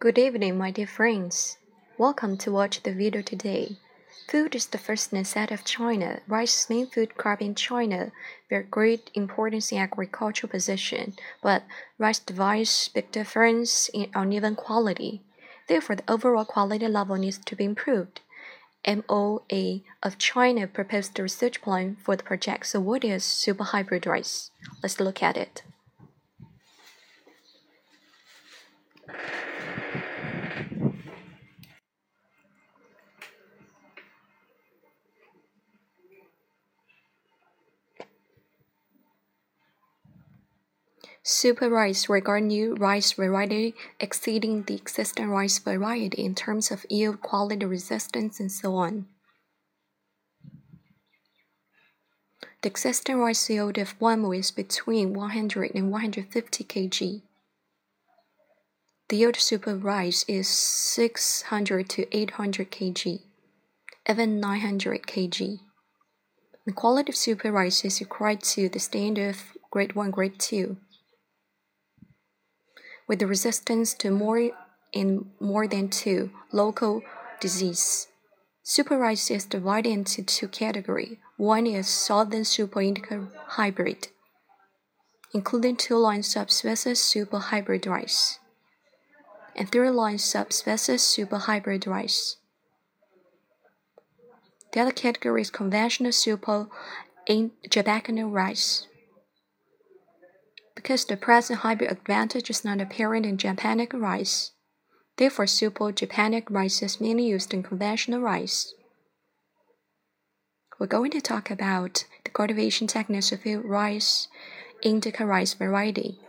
Good evening, my dear friends. Welcome to watch the video today. Food is the first necessity of China. Rice is main food crop in China, very great importance in agricultural position, but rice divides big difference in uneven quality. Therefore, the overall quality level needs to be improved. MOA of China proposed the research plan for the project. So what is super hybrid rice? Let's look at it. Super rice regard new rice variety exceeding the existing rice variety in terms of yield, quality, resistance, and so on. The existing rice yield of one is between 100 and 150 kg. The yield super rice is 600 to 800 kg, even 900 kg. The quality of super rice is equal to the standard of grade 1, grade 2 with resistance to more more than two local disease. Super rice is divided into two categories. One is Southern Super Indica hybrid, including two line subspecies Super hybrid rice, and three line subspecies Super hybrid rice. The other category is conventional Super in rice because the present hybrid advantage is not apparent in Japanic rice. Therefore, super Japanic rice is mainly used in conventional rice. We're going to talk about the cultivation techniques of rice, indica rice variety.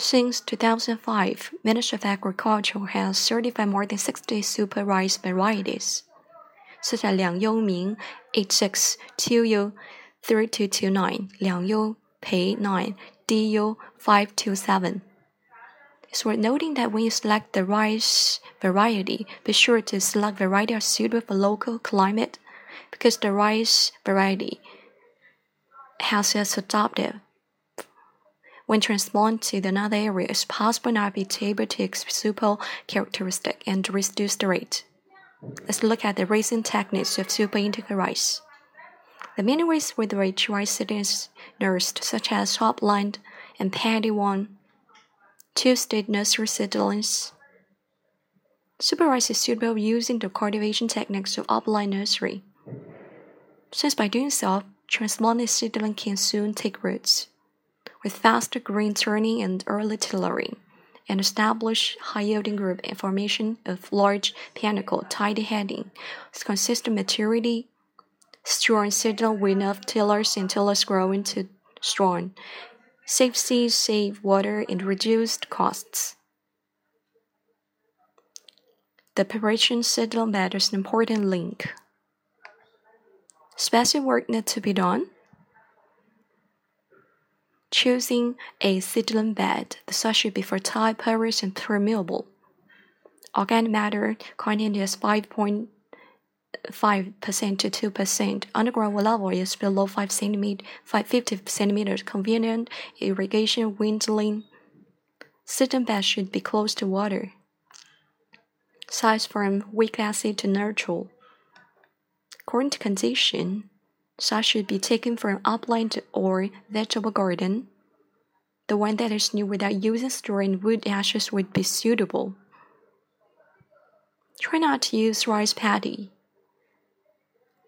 Since 2005, Ministry of Agriculture has certified more than 60 super rice varieties, such as Liang Yu Ming 86 Tu 3229, Liang Yu Pei 9, DU 527. It's worth noting that when you select the rice variety, be sure to select variety suitable for local climate, because the rice variety has its adaptive when transplanted to another area, it's possible not to be able to exhibit characteristic and reduce the rate. Let's look at the raising techniques of super indica rice. The many ways with which rice is nursed, such as top-lined and paddy one, two-stage nursery seedlings. Super rice is suitable using the cultivation techniques of upline nursery, since by doing so, transplanted seedling can soon take roots with faster green turning and early tillering, and establish high-yielding group formation of large panicle tidy heading, consistent maturity, strong signal with enough tillers and tillers growing to strong, save seeds, save water, and reduced costs. The preparation bed is an important link. Special work needs to be done Choosing a seedling bed, the soil should be fertile, porous, and permeable. Organic matter content is 5.5% to 2%. Underground level is below 5 centimeter, 50 centimeters. Convenient irrigation windling. Seedling bed should be close to water. Size from weak acid to neutral. Current condition, Such should be taken from upland or vegetable garden. The one that is new without using storing wood ashes would be suitable. Try not to use rice paddy.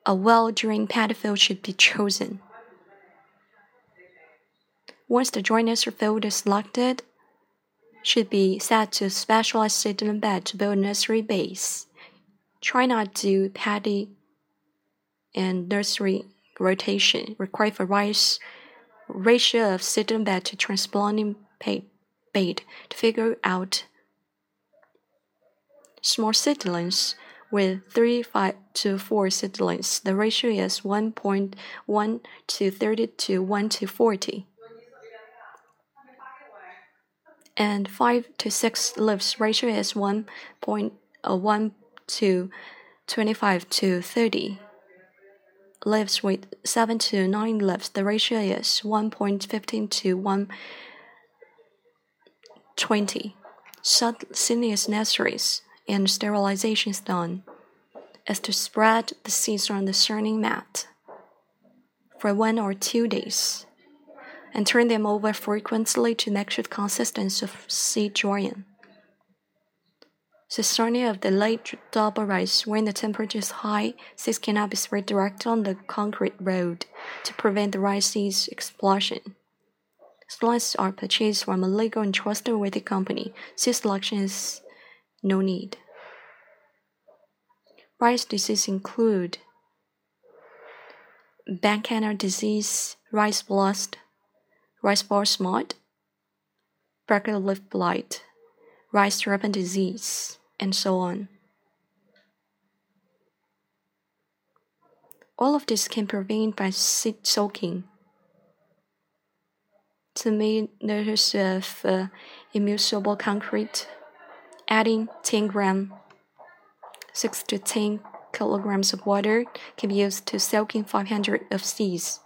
A well-drained paddy field should be chosen. Once the nursery field is selected, should be set to specialized seedling bed to build nursery base. Try not to paddy and nursery rotation required for rice ratio of seedling bed to transplanting bed to figure out small seedlings with 3 5 to 4 seedlings the ratio is 1.1 to 30 to 1 to 40 and 5 to 6 leaves ratio is 1.1 uh, to 25 to 30 leaves with 7 to 9 leaves, the ratio is 1.15 to 120. Seedling is necessary and sterilization is done as to spread the seeds on the surning mat for one or two days and turn them over frequently to make sure the consistency of seed drying. The starting of the late double rice when the temperature is high, seeds cannot be spread directly on the concrete road to prevent the rice seeds explosion. Slices are purchased from a legal and trustworthy company. Seed selection is no need. Rice diseases include bakanae disease, rice blast, rice ball smut, bracket leaf blight, rice ripen disease, and so on. All of this can be prevented by seed soaking. To make liters of uh, immiscible concrete, adding 10 gram, 6 to 10 kilograms of water can be used to soaking 500 of seeds.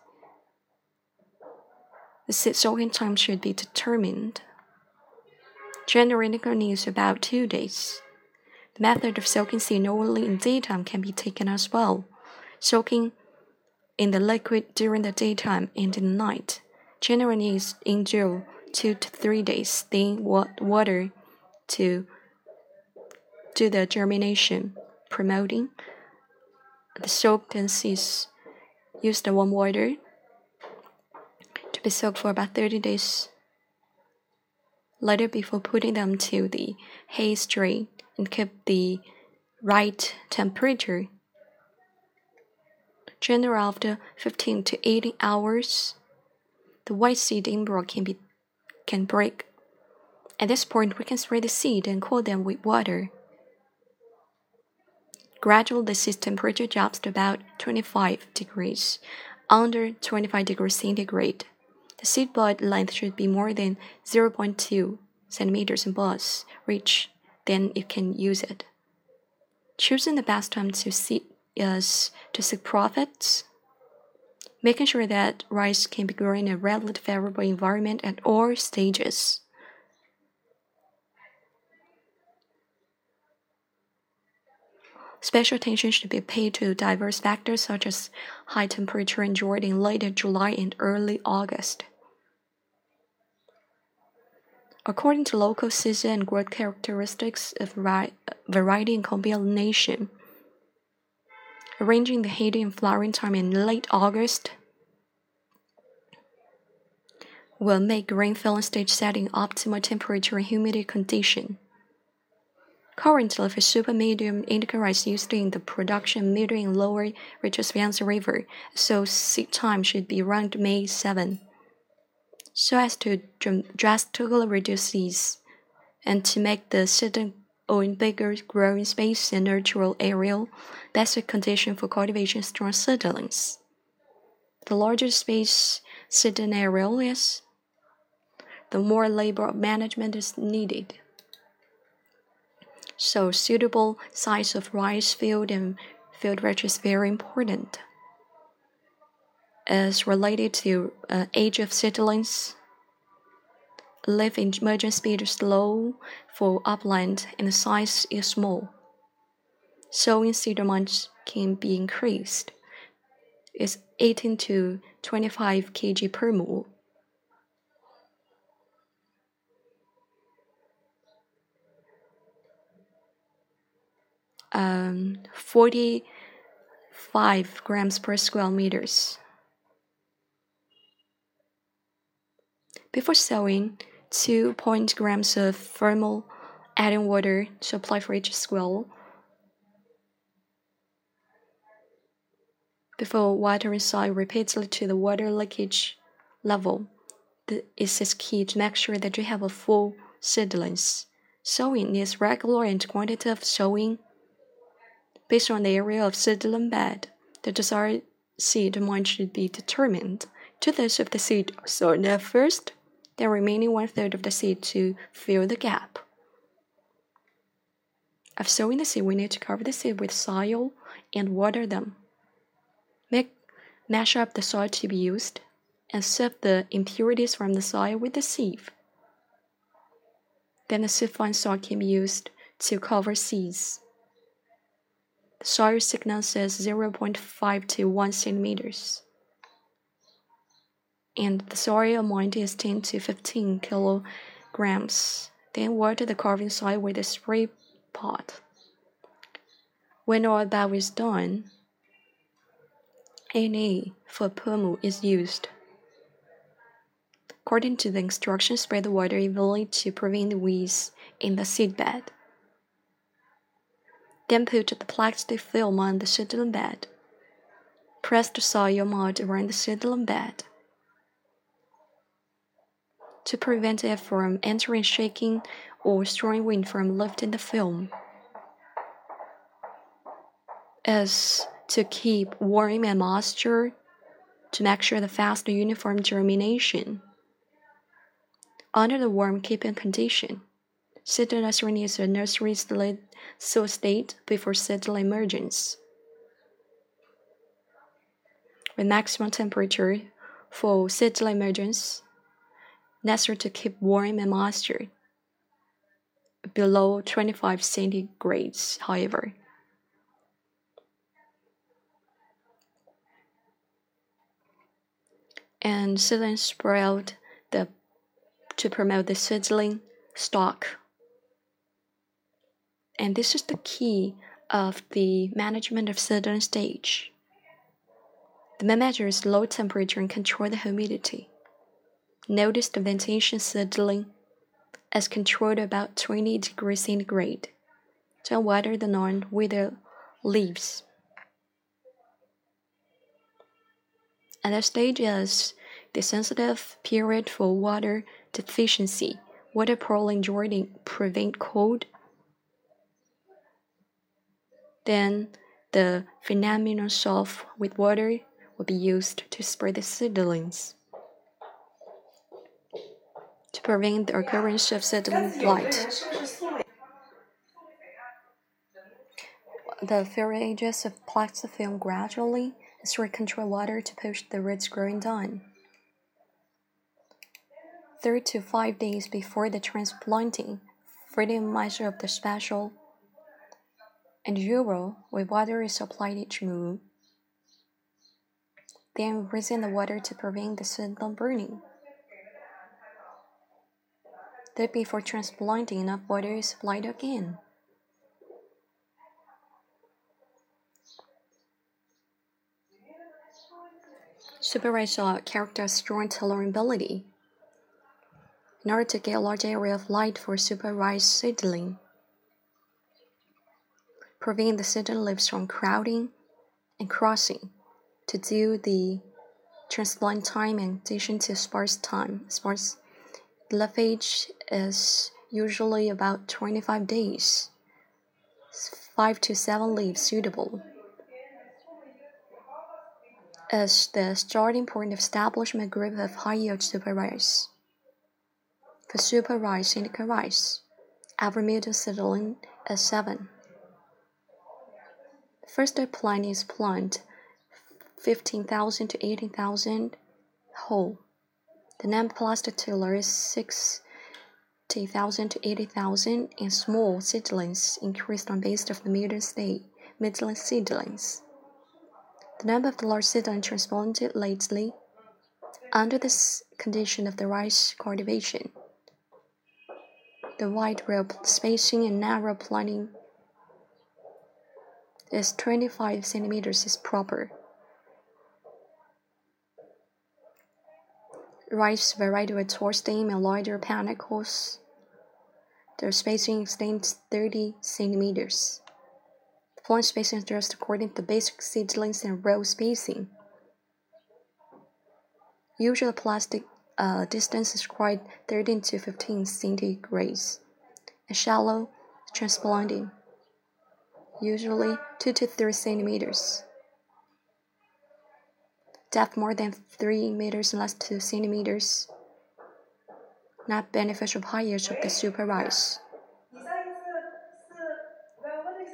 The seed soaking time should be determined. Generally it needs about two days. The method of soaking seed only in daytime can be taken as well. Soaking in the liquid during the daytime and in the night generally needs endure two to three days. Then water to do the germination, promoting the soaked seeds. Use the warm water to be soaked for about 30 days. Later, before putting them to the hay strain and keep the right temperature. Generally, after 15 to 18 hours, the white seed embryo can be can break. At this point, we can spray the seed and cool them with water. Gradually, the seed temperature drops to about 25 degrees, under 25 degrees centigrade. The seed bud length should be more than 0.2 centimeters in buzz reach, then you can use it. Choosing the best time to seed is to seek profits. Making sure that rice can be grown in a relatively favorable environment at all stages. Special attention should be paid to diverse factors such as high temperature enjoyed in late July and early August. According to local season and growth characteristics of variety and combination, arranging the heating and flowering time in late August will make grain filling stage setting optimal temperature and humidity condition. Currently, for super medium indica rice used in the production middle and lower Yangtze River, so seed time should be around May 7, so as to drastically reduce these and to make the seed own bigger growing space and natural area, best condition for cultivation strong seedlings. The larger space seedling area is, the more labor management is needed. So suitable size of rice field and field range is very important. As related to uh, age of seedlings, leaf emergence speed is low for upland and the size is small. Sowing seed amounts can be increased. It's 18 to 25 kg per mule. um, 45 grams per square meters. Before sowing, 2 point grams of thermal adding water to apply for each square. Before watering soil repeatedly to the water leakage level, it is key to make sure that you have a full seedlings. Sowing is regular and quantitative sowing Based on the area of seedling bed, the desired seed amount should be determined. Two thirds of the seed sown there first, the remaining one third of the seed to fill the gap. After sowing the seed, we need to cover the seed with soil and water them. Make Mash up the soil to be used and sift the impurities from the soil with the sieve. Then the siphon soil can be used to cover seeds. The soil thickness is 0.5 to 1 centimeters. And the soil amount is 10 to 15 kilograms. Then water the carving soil with a spray pot. When all that is done, Na for permu is used. According to the instructions, spread the water evenly to prevent the weeds in the seedbed. Then put the plastic film on the seedling bed. Press the soil mold around the seedling bed. To prevent it from entering shaking or strong wind from lifting the film. As to keep warm and moisture to make sure the fast uniform germination. Under the warm keeping condition, seedling nursery is a nursery soil state before seedling emergence. With maximum temperature for seedling emergence, necessary to keep warm and moisture below 25 centigrades, however. And seedling sprout the to promote the seedling stock. And this is the key of the management of seedling stage. The main measure is low temperature and control the humidity. Notice the ventilation seedling as controlled about 20 degrees centigrade. Don't water the non with the leaves. And the stage is the sensitive period for water deficiency. Water pooling joining prevent cold. Then the phenomenon solved with water will be used to spread the seedlings. To prevent the occurrence of sudden blight. The foliages of the film gradually and control water to push the roots growing down three to five days before the transplanting, freedom measure of the special and urea with water is applied each move. Then raising the water to prevent the seedling burning. Then before transplanting, water is applied again. Supervisor character strong tolerability in order to get a large area of light for supervised seedling. Prevent the seedling leaves from crowding and crossing to do the transplant time in addition to sparse time. Sparse leafage is usually about 25 days. 5 to 7 leaves suitable. As the starting point of establishment group of high yield super rice for super rice indica rice. Average meter seedling is 7. First plant is plant 15,000 to 18,000 whole. The non-plastic tiller is 60,000 to 80,000 and small seedlings increased on base of the middle state, middle seedlings. The number of the large seedlings transplanted lately under this condition of the rice cultivation the wide row spacing and narrow planting is 25 centimeters is proper. Rice variety with tall stem and larger panicles. The spacing extends 30 centimeters. The plant spacing is just according to basic seedlings and row spacing. Usually plastic uh, distance is quite 13 to 15 centigrades. A shallow transplanting, usually 2 to 3 centimeters. Depth more than 3 meters and less 2 centimeters. Not beneficial yields of the super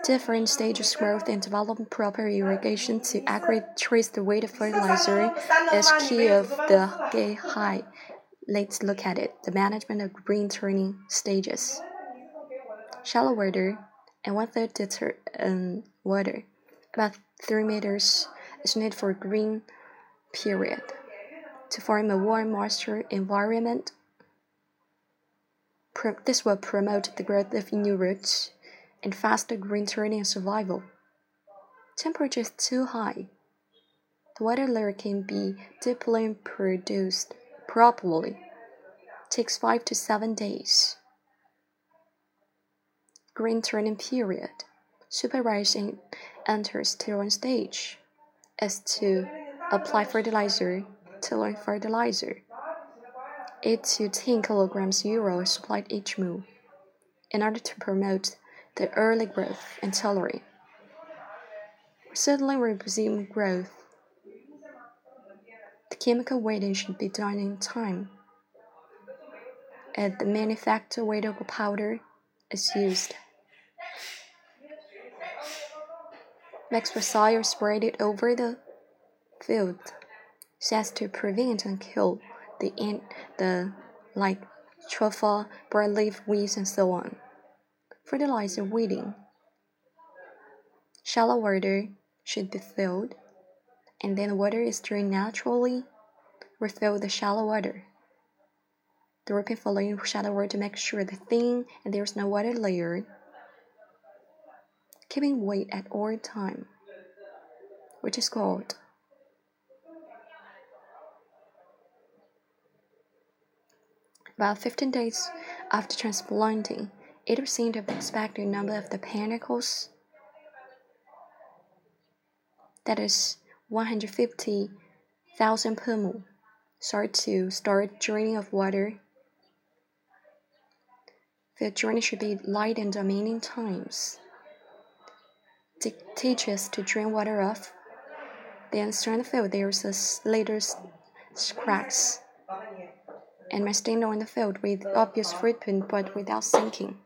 different stages growth and development proper irrigation to accurately trace the weight of fertilizer is key of the high. Let's look at it. The management of green turning stages. Shallow water and one third deter um, water, about three meters is needed for green period to form a warm moisture environment. This will promote the growth of new roots and faster green turning survival. Temperature is too high. The water layer can be deeply produced properly. Takes five to seven days. Green turning period. Superrising enters tilling stage. Is to apply fertilizer, tilling fertilizer. 8 to 10 kilograms urea supplied each move in order to promote the early growth and celery. Suddenly resume growth. The chemical weighting should be done in time. And the manufactured wettable powder is used. With soil spread it over the field so as to prevent and kill the ant, the like truffle, broadleaf weeds, and so on fertilizer weeding. Shallow water should be filled, and then water is drained naturally. Refill the shallow water. The repeat following shallow water to make sure the thin and there is no water layer. Keeping weight at all time, which is called about 15 days after transplanting 80% of the expected number of the panicles, that is 150,000 per mole, start to start draining of water. The draining should be light and many times. It teaches to drain water off. Then the field there is a later cracks and my Mastino in the field with obvious freedom but without sinking.